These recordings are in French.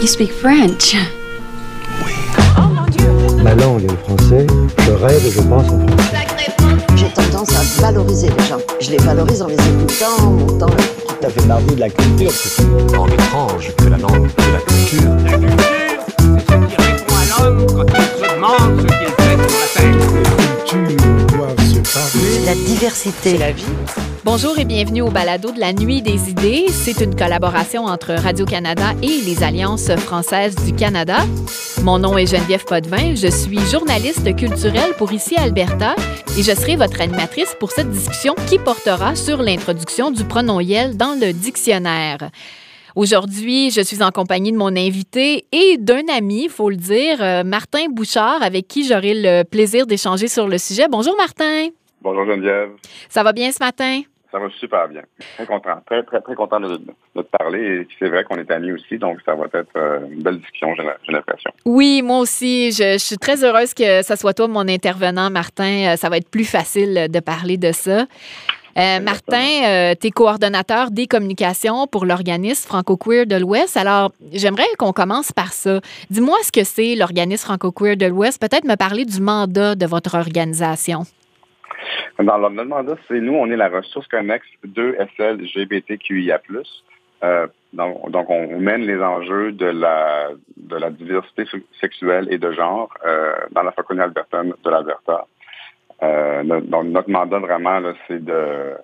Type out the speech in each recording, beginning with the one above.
You speak French. Ma langue est le français. Je rêve et je pense en français. J'ai tendance à valoriser les gens. Je les valorise en les écoutant, en montant. Tout à fait mardi de la culture, c'est En étrange que la langue de la culture. La culture, c'est ce qui répond à l'homme quand il se demande ce qu'il fait sur la terre. cultures doivent se parler. La diversité. la vie. Bonjour et bienvenue au balado de la Nuit des idées. C'est une collaboration entre Radio-Canada et les Alliances françaises du Canada. Mon nom est Geneviève Potvin. Je suis journaliste culturelle pour ici Alberta et je serai votre animatrice pour cette discussion qui portera sur l'introduction du pronom Yel dans le dictionnaire. Aujourd'hui, je suis en compagnie de mon invité et d'un ami, il faut le dire, euh, Martin Bouchard, avec qui j'aurai le plaisir d'échanger sur le sujet. Bonjour Martin. Bonjour Geneviève. Ça va bien ce matin? Ça va super bien. Très content. Très, très, très content de, de te parler. Et c'est vrai qu'on est amis aussi, donc ça va être euh, une belle discussion, j'ai l'impression. Oui, moi aussi. Je, je suis très heureuse que ce soit toi mon intervenant, Martin. Euh, Ça va être plus facile de parler de ça. Euh, Martin, tu es coordonnateur des communications pour l'organisme Franco-Queer de l'Ouest. Alors, j'aimerais qu'on commence par ça. Dis-moi ce que c'est l'organisme Franco-Queer de l'Ouest. Peut-être me parler du mandat de votre organisation. Dans le notre mandat, c'est nous, on est la ressource connexe de SLGBTQIA+. Euh, donc, on mène les enjeux de la, de la diversité se- sexuelle et de genre euh, dans la francophonie albertaine de l'Alberta. Euh, donc, notre mandat, vraiment, c'est de,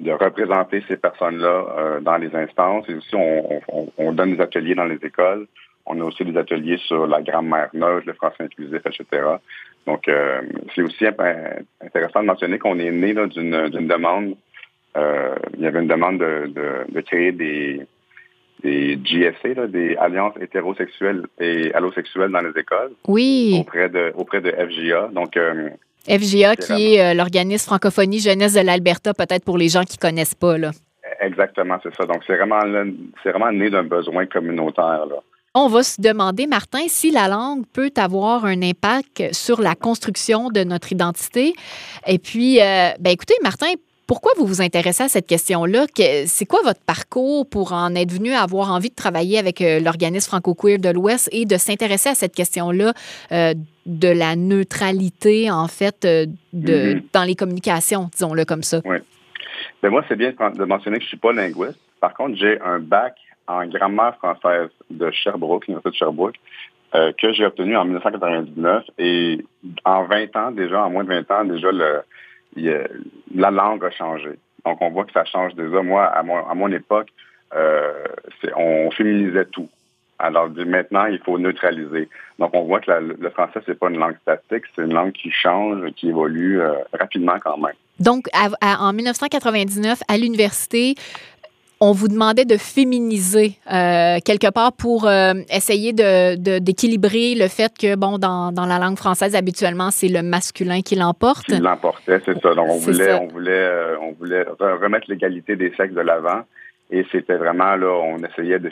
de représenter ces personnes-là dans les instances. Et aussi, on donne des ateliers dans les écoles. On a aussi des ateliers sur la grammaire neutre, le français inclusif, etc. Donc, euh, c'est aussi intéressant de mentionner qu'on est né d'une demande. Euh, il y avait une demande de, de, de créer des, des là, des alliances hétérosexuelles et allosexuelles dans les écoles Oui, auprès de auprès de FGA. Donc, euh, FGA, qui est euh, l'organisme francophonie jeunesse de l'Alberta, peut-être pour les gens qui connaissent pas. Là. exactement, c'est ça. Donc, c'est vraiment c'est vraiment né d'un besoin communautaire. Là. On va se demander, Martin, si la langue peut avoir un impact sur la construction de notre identité. Et puis, euh, ben écoutez, Martin, pourquoi vous vous intéressez à cette question-là? Que- C'est quoi votre parcours pour en être venu à avoir envie de travailler avec euh, l'organisme franco-queer de l'Ouest et de s'intéresser à cette question-là euh, de la neutralité, en fait, de, Mhm. dans les communications, disons-le comme ça? Mais moi, c'est bien de mentionner que je suis pas linguiste. Par contre, j'ai un bac en grammaire française de Sherbrooke, l'Université de Sherbrooke, euh, que j'ai obtenu en 1999. Et en 20 ans, déjà, en moins de 20 ans, déjà, la langue a changé. Donc, on voit que ça change déjà. Moi, à mon, à mon époque, euh, on féminisait tout. Alors, maintenant, il faut neutraliser. Donc, on voit que la- le français, c'est pas une langue statique, c'est une langue qui change, qui évolue euh, rapidement quand même. Donc, en 1999, à l'université, on vous demandait de féminiser euh, quelque part pour euh, essayer de- de- d'équilibrer le fait que, bon, dans, dans la langue française, habituellement, c'est le masculin qui l'emporte. qui l'emportait, c'est ça. Donc on voulait, ça. on voulait, euh, on voulait re- remettre l'égalité des sexes de l'avant. Et c'était vraiment là, on essayait de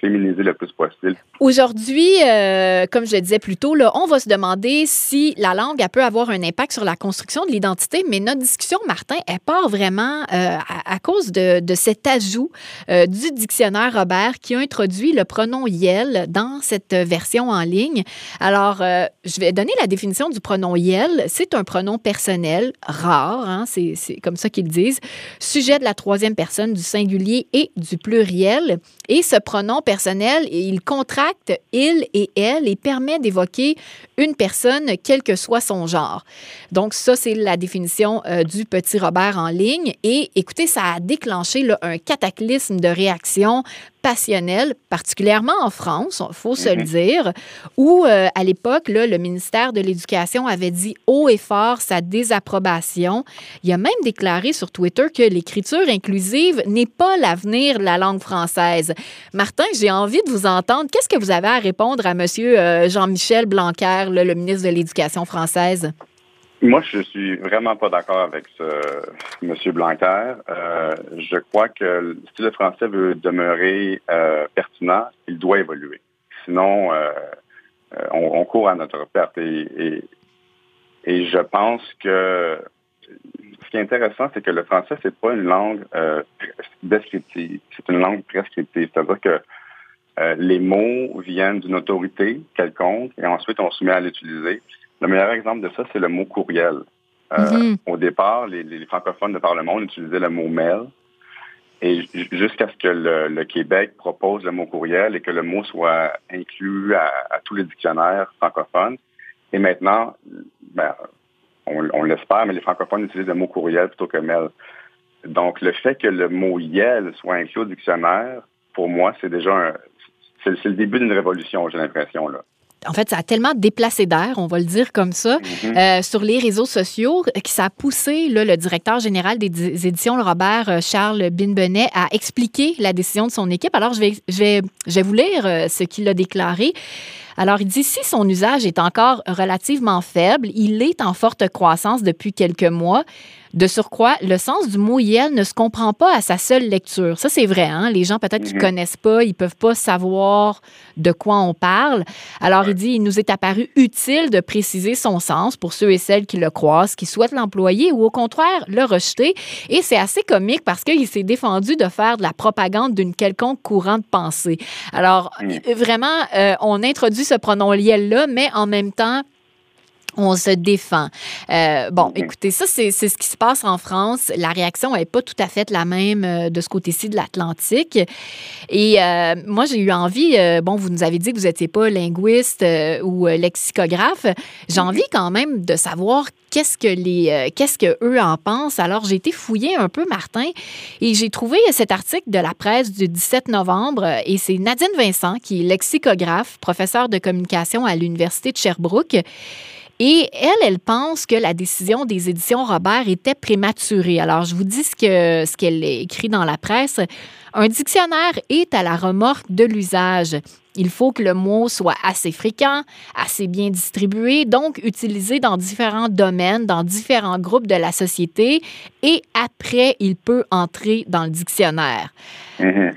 féminiser le plus possible. Aujourd'hui, euh, comme je le disais plus tôt, là, on va se demander si la langue elle peut avoir un impact sur la construction de l'identité, mais notre discussion, Martin, elle part vraiment euh, à, cause de, cet ajout euh, du dictionnaire Robert qui a introduit le pronom Yel dans cette version en ligne. Alors, je vais donner la définition du pronom Yel. C'est un pronom personnel rare, hein, c'est comme ça qu'ils disent, sujet de la troisième personne du singulier et du pluriel. Et ce pronom personnel, il contracte il et elle et permet d'évoquer une personne, quel que soit son genre. Donc, ça, c'est la définition euh, du petit Robert en ligne. Et écoutez, ça a déclenché là, un cataclysme de réactions particulièrement en France, il faut se le Mhm. dire, où euh, à l'époque, le ministère de l'Éducation avait dit haut et fort sa désapprobation. Il a même déclaré sur Twitter que l'écriture inclusive n'est pas l'avenir de la langue française. Martin, j'ai envie de vous entendre. Qu'est-ce que vous avez à répondre à M. Jean-Michel Blanquer, là, le ministre de l'Éducation française? Moi, je suis vraiment pas d'accord avec ce M. Blanquer. Euh, je crois que si le français veut demeurer euh, pertinent, il doit évoluer. Sinon, euh, on, court à notre perte. Et, je pense que ce qui est intéressant, c'est que le français, c'est pas une langue descriptive, c'est une langue prescriptive. C'est-à-dire que les mots viennent d'une autorité quelconque et ensuite on se met à l'utiliser. Le meilleur exemple de ça, c'est le mot courriel. Euh, Mhm. Au départ, les, les francophones de par le monde utilisaient le mot mail. Et ju- jusqu'à ce que le, le Québec propose le mot courriel et que le mot soit inclus à, à tous les dictionnaires francophones. Et maintenant, ben, on, on l'espère, mais les francophones utilisent le mot courriel plutôt que mail. Donc, le fait que le mot yel soit inclus au dictionnaire, pour moi, c'est déjà un, c'est, c'est le début d'une révolution, j'ai l'impression, là. En fait, ça a tellement déplacé d'air, on va le dire comme ça, Mhm. euh, sur les réseaux sociaux, que ça a poussé là, le directeur général des di- éditions, le Robert euh, Charles Binbenet, à expliquer la décision de son équipe. Alors, je vais, je vais, je vais vous lire euh, ce qu'il a déclaré. Alors, il dit, si son usage est encore relativement faible, il est en forte croissance depuis quelques mois. De surcroît, le sens du mot yel ne se comprend pas à sa seule lecture. Ça, c'est vrai. Hein? Les gens, peut-être, qui Mhm. connaissent pas, ils peuvent pas savoir de quoi on parle. Alors, il dit, il nous est apparu utile de préciser son sens pour ceux et celles qui le croisent, qui souhaitent l'employer ou au contraire le rejeter. Et c'est assez comique parce qu'il s'est défendu de faire de la propagande d'une quelconque courant de pensée. Alors, Mm. vraiment, euh, on introduit ce pronom liel-là, mais en même temps, on se défend. Euh, bon, écoutez, ça, c'est ce qui se passe en France. La réaction n'est pas tout à fait la même euh, de ce côté-ci de l'Atlantique. Et euh, moi, j'ai eu envie, euh, bon, vous nous avez dit que vous n'étiez pas linguiste ou lexicographe. J'ai envie quand même de savoir qu'est-ce que les, qu'est-ce que eux en pensent. Alors, j'ai été fouiller un peu, Martin, et j'ai trouvé cet article de la presse du 17 novembre. Et c'est Nadine Vincent, qui est lexicographe, professeure de communication à l'Université de Sherbrooke. Et elle, elle pense que la décision des éditions Robert était prématurée. Alors, je vous dis ce que ce qu'elle écrit dans la presse. Un dictionnaire est à la remorque de l'usage. Il faut que le mot soit assez fréquent, assez bien distribué, donc utilisé dans différents domaines, dans différents groupes de la société, et après, il peut entrer dans le dictionnaire. Mhm.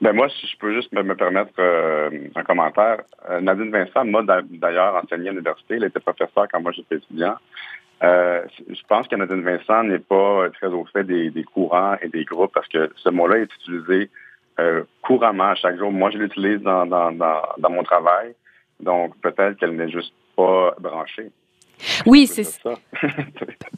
Ben moi, si je peux juste me, me permettre euh, un commentaire. Euh, Nadine Vincent m'a d'a- d'ailleurs enseigné à l'université. Elle était professeure quand moi j'étais étudiant. Euh, je pense que Nadine Vincent n'est pas très au fait des, des courants et des groupes parce que ce mot-là est utilisé euh, couramment à chaque jour. Moi, je l'utilise dans, dans, dans, dans mon travail. Donc, peut-être qu'elle n'est juste pas branchée. Oui, c'est ça.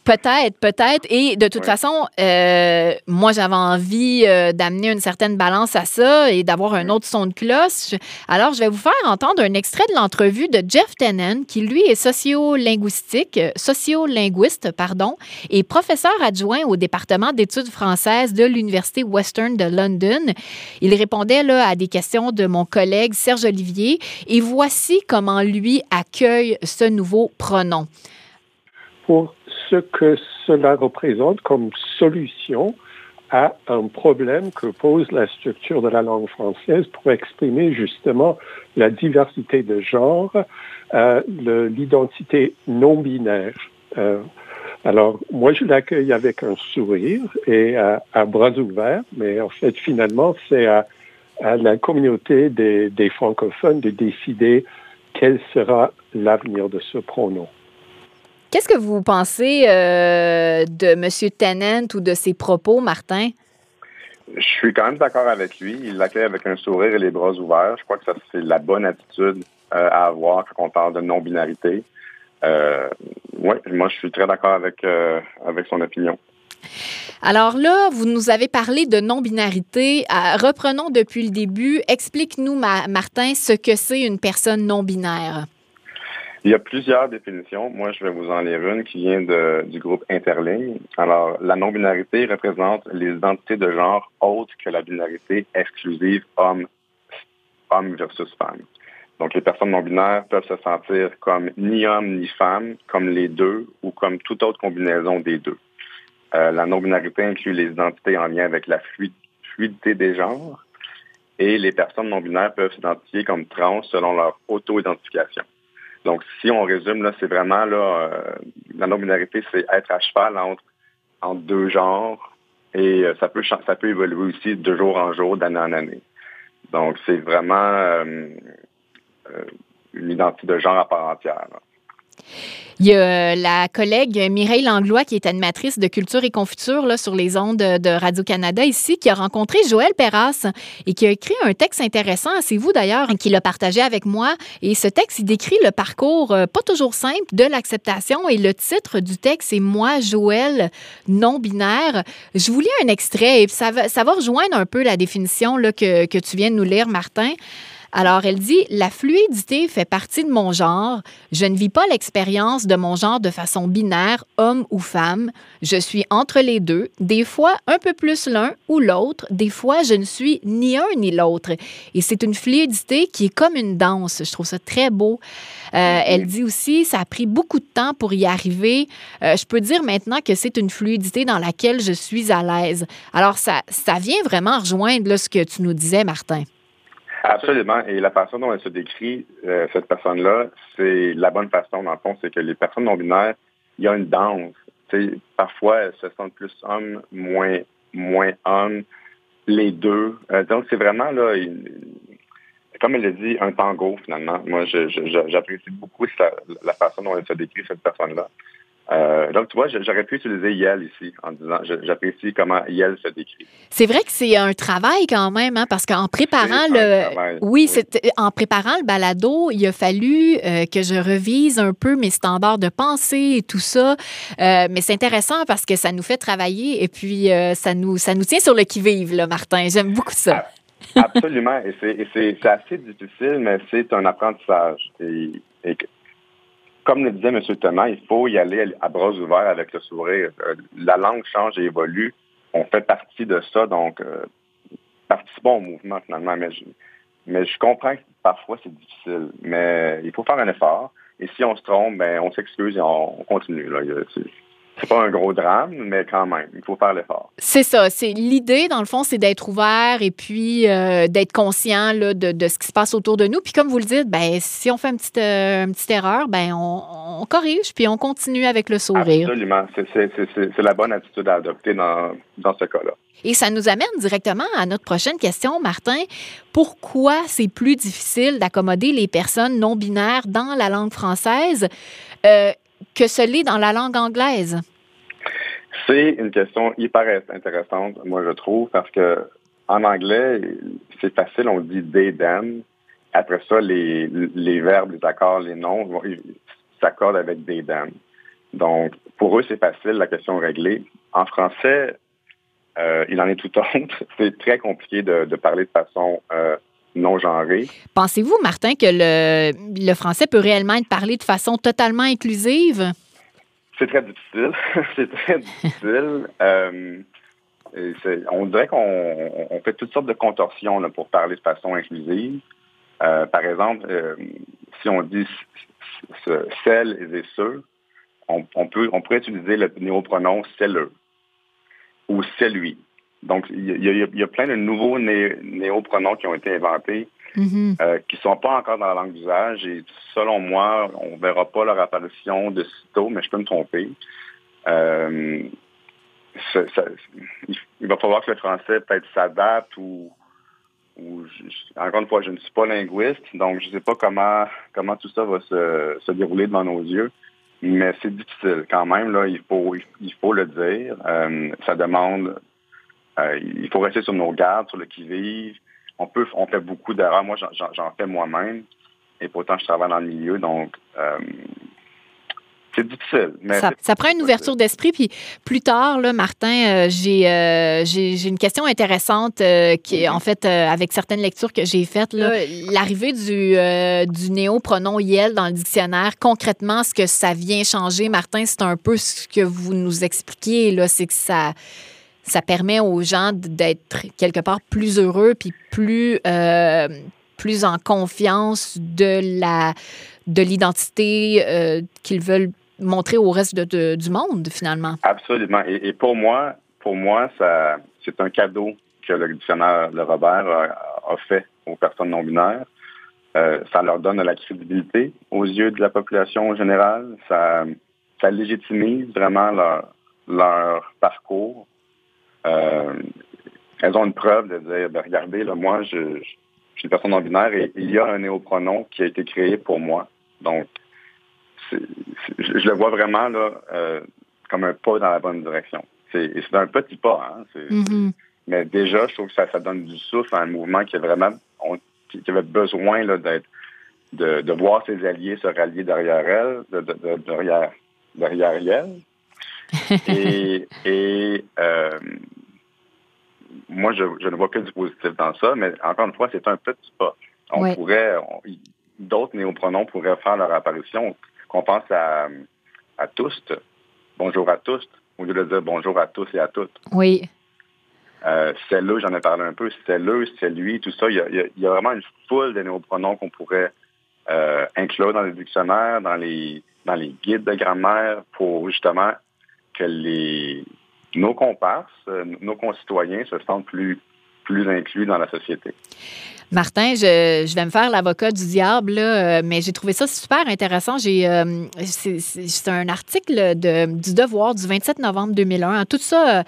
Peut-être, peut-être. Et de toute Ouais. façon, euh, moi, j'avais envie euh, d'amener une certaine balance à ça et d'avoir un autre son de cloche. Alors, je vais vous faire entendre un extrait de l'entrevue de Jeff Tennant, qui, lui, est sociolinguistique, euh, sociolinguiste, pardon, et professeur adjoint au département d'études françaises de l'Université Western de London. Il répondait là, à des questions de mon collègue Serge Olivier. Et voici comment lui accueille ce nouveau pronom. Pour ce que cela représente comme solution à un problème que pose la structure de la langue française pour exprimer justement la diversité de genre, euh, l'identité non binaire. Euh, alors, moi, je l'accueille avec un sourire et à, bras ouverts, mais en fait, finalement, c'est à, la communauté des francophones de décider quel sera l'avenir de ce pronom. Qu'est-ce que vous pensez euh, de M. Tennant ou de ses propos, Martin? Je suis quand même d'accord avec lui. Il l'accueille avec un sourire et les bras ouverts. Je crois que ça, c'est la bonne attitude euh, à avoir quand on parle de non-binarité. Euh, oui, moi, je suis très d'accord avec, avec son opinion. Alors là, vous nous avez parlé de non-binarité. Reprenons depuis le début. Explique-nous, Ma- Martin, ce que c'est une personne non-binaire. Il y a plusieurs définitions. Moi, je vais vous en lire une qui vient du groupe Interligne. Alors, la non-binarité représente les identités de genre autres que la binarité exclusive homme, homme versus femme. Donc, les personnes non-binaires peuvent se sentir comme ni homme ni femme, comme les deux ou comme toute autre combinaison des deux. Euh, la non-binarité inclut les identités en lien avec la fluid- fluidité des genres et les personnes non-binaires peuvent s'identifier comme trans selon leur auto-identification. Donc, si on résume, c'est vraiment euh, la non-binarité, c'est être à cheval entre, deux genres et euh, ça peut ça peut évoluer aussi de jour en jour, d'année en année. Donc, c'est vraiment euh, une identité de genre à part entière. Il y a euh, la collègue Mireille Langlois, qui est animatrice de culture et confiture là, sur les ondes de Radio-Canada ici, qui a rencontré Joël Perras et qui a écrit un texte intéressant, c'est vous d'ailleurs, qui l'a partagé avec moi. Et ce texte, il décrit le parcours euh, pas toujours simple de l'acceptation et le titre du texte est Moi, Joël, non-binaire. Je vous lis un extrait et ça va, ça va rejoindre un peu la définition là, que, que tu viens de nous lire, Martin. Alors, elle dit, la fluidité fait partie de mon genre. Je ne vis pas l'expérience de mon genre de façon binaire, homme ou femme. Je suis entre les deux, des fois un peu plus l'un ou l'autre, des fois je ne suis ni un ni l'autre. Et c'est une fluidité qui est comme une danse. Je trouve ça très beau. Euh, elle dit aussi, ça a pris beaucoup de temps pour y arriver. Euh, je peux dire maintenant que c'est une fluidité dans laquelle je suis à l'aise. Alors, ça, ça vient vraiment rejoindre là, ce que tu nous disais, Martin. Absolument. Et la façon dont elle se décrit, euh, cette personne-là, c'est la bonne façon, dans le fond, c'est que les personnes non-binaires, il y a une danse. parfois, elles se sentent plus hommes, moins, moins hommes, les deux. Euh, donc, c'est vraiment, là, comme elle l'a dit, un tango, finalement. Moi, j'apprécie beaucoup la façon dont elle se décrit, cette personne-là. Euh, donc, tu vois, j'aurais pu utiliser Yel ici en disant j'apprécie comment Yel se décrit. C'est vrai que c'est un travail quand même, hein, parce qu'en préparant le. Oui, oui. en préparant le balado, il a fallu euh, que je revise un peu mes standards de pensée et tout ça. Euh, mais c'est intéressant parce que ça nous fait travailler et puis ça, nous, ça nous tient sur le qui-vive, là, Martin. J'aime beaucoup ça. Absolument. et c'est assez difficile, mais c'est un apprentissage. Et, et comme le disait M. Thomas, il faut y aller à bras ouverts avec le sourire. Euh, la langue change et évolue. On fait partie de ça, donc euh, participons au mouvement finalement. Mais je, comprends que parfois c'est difficile, mais il faut faire un effort. Et si on se trompe, ben on s'excuse et on, continue. Là. C'est pas un gros drame, mais quand même, il faut faire l'effort. C'est ça. C'est l'idée, dans le fond, c'est d'être ouvert et puis euh, d'être conscient là, de, de, ce qui se passe autour de nous. Puis comme vous le dites, ben si on fait une petite, euh, une petite erreur, ben on, on, corrige puis on continue avec le sourire. Absolument. C'est la bonne attitude à adopter dans, dans ce cas-là. Et ça nous amène directement à notre prochaine question, Martin. Pourquoi c'est plus difficile d'accommoder les personnes non binaires dans la langue française? Euh, que ce l'est dans la langue anglaise? C'est une question hyper intéressante, moi je trouve, parce que en anglais, c'est facile, on dit they, them. Après ça, les, les verbes, les accords, les noms s'accordent avec they, them. Donc, pour eux, c'est facile, la question est réglée. En français, euh, il en est tout autre. C'est très compliqué de, parler de façon euh, non. Pensez-vous, Martin, que le, le français peut réellement être parlé de façon totalement inclusive? C'est très difficile. c'est très difficile. Euh, on dirait qu'on fait toutes sortes de contorsions là, pour parler de façon inclusive. Euh, par exemple, euh, si on dit celle et ceux, on, peut, on pourrait utiliser le néopronom celle ou celui. Donc, il y, a, plein de nouveaux néopronoms qui ont été inventés mm-hmm. euh, qui ne sont pas encore dans la langue d'usage. Et selon moi, on ne verra pas leur apparition de sitôt, mais je peux me tromper. Euh, il va falloir que le français peut-être s'adapte ou, encore une fois, je ne suis pas linguiste, donc je ne sais pas comment comment tout ça va se, dérouler devant nos yeux. Mais c'est difficile quand même, là, il faut il faut le dire. Euh, ça demande euh, il faut rester sur nos gardes, sur le qui-vive. On peut, on fait beaucoup d'erreurs. Moi, j'en fais moi-même. Et pourtant, je travaille dans le milieu, donc euh, c'est difficile. Mais ça, prend une ouverture d'esprit. Puis plus tard, là, Martin, euh, j'ai une question intéressante qui est en fait avec certaines lectures que j'ai faites. L'arrivée du, du néo-pronom Yel dans le dictionnaire, concrètement, ce que ça vient changer, Martin, c'est un peu ce que vous nous expliquez. C'est que ça ça permet aux gens d'être quelque part plus heureux puis plus, euh, plus en confiance de la de l'identité euh, qu'ils veulent montrer au reste de, du monde finalement. Absolument. Et, pour moi, pour moi, ça c'est un cadeau que le dictionnaire de Robert a, fait aux personnes non binaires. Euh, ça leur donne de la crédibilité aux yeux de la population générale. Ça, ça légitimise vraiment leur, leur parcours euh, elles ont une preuve de dire, ben, regardez, là, moi, je, je suis une personne non binaire et il y a un néopronom qui a été créé pour moi. Donc, je, je le vois vraiment là, euh, comme un pas dans la bonne direction. C'est un petit pas, hein, Mhm. mais déjà, je trouve que ça, ça donne du souffle à un mouvement qui, est vraiment, on- qui avait besoin d'être, de, de voir ses alliés se rallier derrière elle, de, de- de- derrière, derrière elle. et et euh, moi, je, je ne vois que du positif dans ça, mais encore une fois, c'est un petit pas. On pourrait, d'autres néopronoms pourraient faire leur apparition. Qu'on pense à, à tous, bonjour à tous, au lieu de dire bonjour à tous et à toutes. Oui. Euh, c'est là, j'en ai parlé un peu, c'est là, c'est lui, tout ça. Il y a, il y a- il y a vraiment une foule de néopronoms qu'on pourrait euh, inclure dans les dictionnaires, dans les dans les guides de grammaire pour justement que les nos comparses, euh, nos concitoyens se sentent plus plus inclus dans la société. Martin, je, vais me faire l'avocat du diable, là, euh, mais j'ai trouvé ça super intéressant. Euh, c'est, un article de, du Devoir du 27 novembre 2001. hein. Tout ça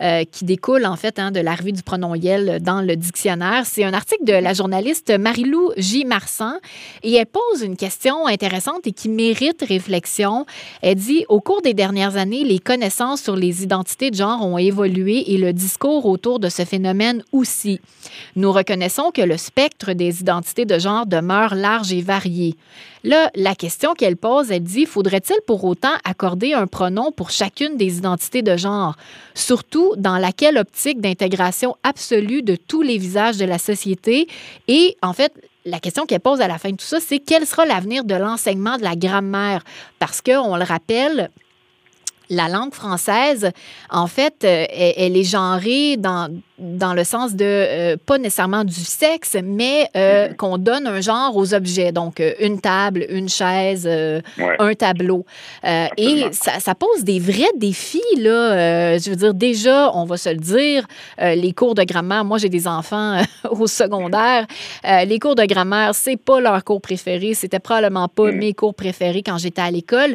euh, qui découle, en fait, hein, de l'arrivée du pronom Yel dans le dictionnaire. C'est un article de la journaliste Marilou J. Marsan et elle pose une question intéressante et qui mérite réflexion. Elle dit Au cours des dernières années, les connaissances sur les identités de genre ont évolué et le discours autour de ce phénomène Nous reconnaissons que le spectre des identités de genre demeure large et varié. Là, la question qu'elle pose, elle dit faudrait-il pour autant accorder un pronom pour chacune des identités de genre, surtout dans laquelle optique d'intégration absolue de tous les visages de la société? Et en fait la question qu'elle pose à la fin de tout ça, c'est quel sera l'avenir de l'enseignement de la grammaire? Parce que, on le rappelle, la langue française, en fait, euh, elle est genrée dans, dans le sens de, euh, pas nécessairement du sexe, mais euh, qu'on donne un genre aux objets. Donc, euh, une table, une chaise, euh, Ouais. un tableau. Et ça, ça pose des vrais défis, là. Je veux dire, déjà, on va se le dire, les cours de grammaire, moi, j'ai des enfants au secondaire. Les cours de grammaire, c'est pas leur cours préféré. C'était probablement pas Mm. mes cours préférés quand j'étais à l'école.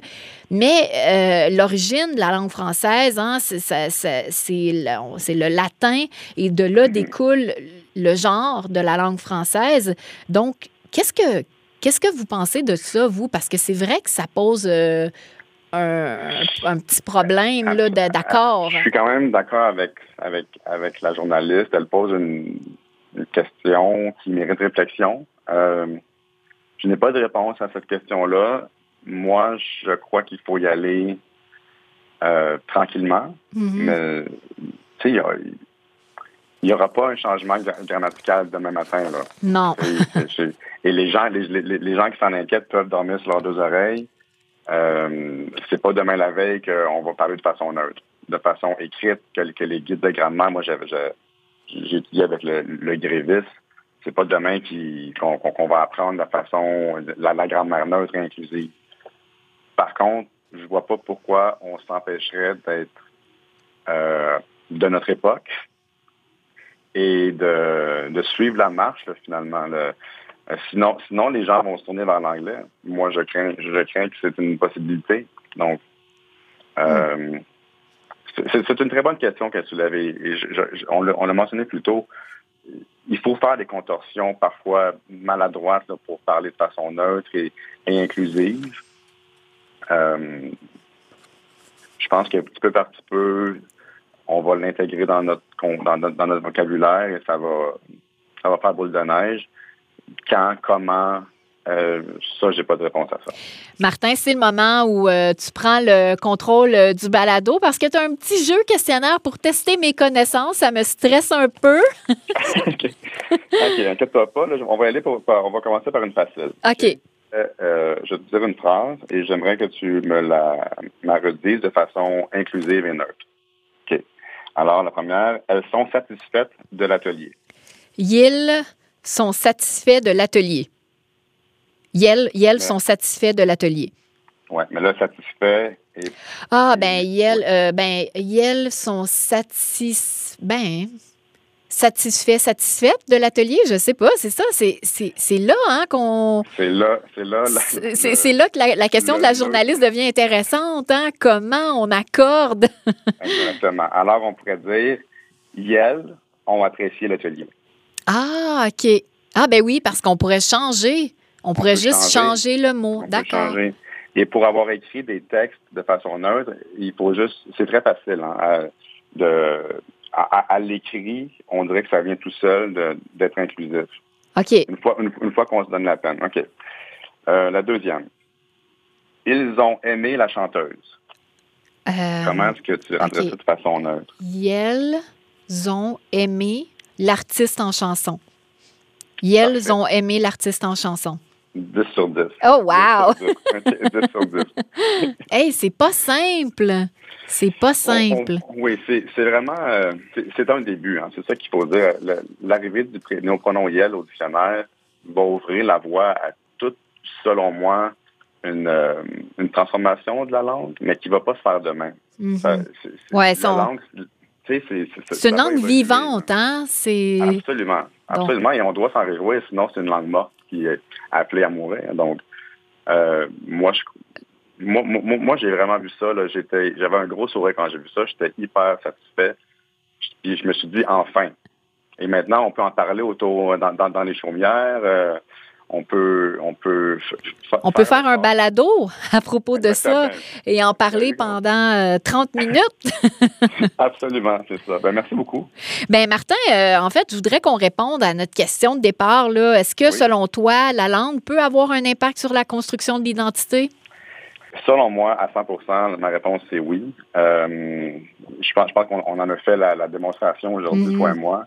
Mais l'origine de la langue française, hein, c'est le latin et de là découle le genre de la langue française. Donc, qu'est-ce que, qu'est-ce que vous pensez de ça, vous? Parce que c'est vrai que ça pose euh, un, un petit problème là, d'accord. Je suis quand même d'accord avec, avec, avec la journaliste. Elle pose une, une question qui mérite réflexion. Euh, je n'ai pas de réponse à cette question-là. Moi, je crois qu'il faut y aller euh, tranquillement. Mhm. Mais, tu sais, il n'y aura pas un changement gra- grammatical demain matin. Là. Non. Et, les gens, les, les- les gens qui s'en inquiètent peuvent dormir sur leurs deux oreilles. Euh, c'est pas demain la veille qu'on va parler de façon neutre, de façon écrite, que, que les guides de grammaire, moi j'avais étudié avec le, le Grévis, c'est pas demain qu'on va apprendre de façon la, la grammaire neutre et inclusive. Par contre, je vois pas pourquoi on s'empêcherait d'être euh, de notre époque et de, suivre la marche finalement. Euh, sinon, sinon, les gens vont se tourner vers l'anglais. Moi, je crains, je crains que c'est une possibilité. Donc, euh, c'est une très bonne question. Et je- je- on l'a on l'a mentionné plus tôt. Il faut faire des contorsions parfois maladroites pour parler de façon neutre et, et inclusive. Euh, je pense que petit peu par petit peu, on va l'intégrer dans notre, dans, notre, dans notre vocabulaire et ça va, ça va faire boule de neige. Quand, comment, euh, ça, j'ai pas de réponse à ça. Martin, c'est le moment où euh, tu prends le contrôle euh, du balado parce que tu as un petit jeu questionnaire pour tester mes connaissances. Ça me stresse un peu. OK. OK, inquiète-toi pas. là, on va aller pour, par- on va commencer par une facile. OK. Euh, je vais te dire une phrase et j'aimerais que tu me la, la redises de façon inclusive et neutre. Alors, la première, elles sont satisfaites de l'atelier. Ils sont satisfaits de l'atelier. Ils, ils sont satisfaits de l'atelier. Oui, mais là, satisfait et Ah, ben, ils, euh, ben, sont satis... Ben, satisfaits, satisfaites de l'atelier, je sais pas, c'est ça, c'est c'est- c'est là hein, qu'on... c'est là, c'est là. la- C'est c'est- là que la, la question le- de la journaliste devient intéressante. Hein? Comment on accorde? Exactement. Alors, on pourrait dire, elles ont apprécié l'atelier. Ah, OK. Ah, ben oui, parce qu'on pourrait changer. On pourrait peut juste changer. changer le mot. On peut D'accord. changer. Et pour avoir écrit des textes de façon neutre, il faut juste, c'est très facile hein, de, à, à l'écrit, on dirait que ça vient tout seul d'être inclusif. OK. Une fois, une, une fois qu'on se donne la peine. OK. Euh, la deuxième. Ils ont aimé la chanteuse. Euh, Comment est-ce que tu rendrais ok. ça de façon neutre? Ils ont aimé l'artiste en chanson. Ils Parfait. ont aimé l'artiste en chanson. 10 sur 10. Oh, wow! 10 sur 10. OK, 10 sur 10. Hey, c'est pas simple. C'est pas simple. on- oui, c'est c'est vraiment, euh, c'est un début. hein. C'est ça qu'il faut dire. L'arrivée du néopronom Yel au dictionnaire va ouvrir la voie à toute, selon moi, une, euh, une transformation de la langue, mais qui va pas se faire demain. Ça, Ouais, la son- langue, tu sais, c'est- une ça langue vivante, hein? C'est. Absolument. Absolument. Et on doit s'en réjouir, sinon c'est une langue morte qui est appelée à mourir. Donc, euh, moi, je, moi, moi, j'ai vraiment vu ça. j'avais un gros sourire quand j'ai vu ça. J'étais hyper satisfait. Puis je me suis dit, enfin. Et maintenant, on peut en parler autour dans les chaumières. euh, on peut, on peut, f- f- On peut faire un balado à propos de ça et en parler pendant euh, 30 minutes. Absolument, c'est ça. Ben, merci beaucoup. Ben Martin, euh, en fait, je voudrais qu'on réponde à notre question de départ. là. Est-ce que, Oui. selon toi, la langue peut avoir un impact sur la construction de l'identité? Selon moi, à 100% ma réponse c'est oui. Euh, je pense, je pense qu'on on en a fait la, la démonstration aujourd'hui, toi et moi.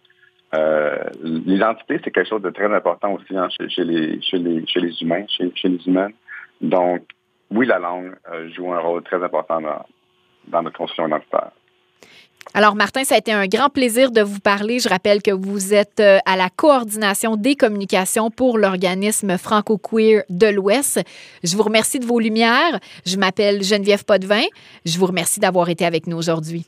Euh, L'identité, c'est quelque chose de très important aussi hein, chez, les, humains, chez les humaines. Donc, oui, la langue euh, joue un rôle très important dans, dans notre construction identitaire. Alors, Martin, ça a été un grand plaisir de vous parler. Je rappelle que vous êtes euh, à la coordination des communications pour l'organisme franco-queer de l'Ouest. Je vous remercie de vos lumières. Je m'appelle Geneviève Potvin. Je vous remercie d'avoir été avec nous aujourd'hui.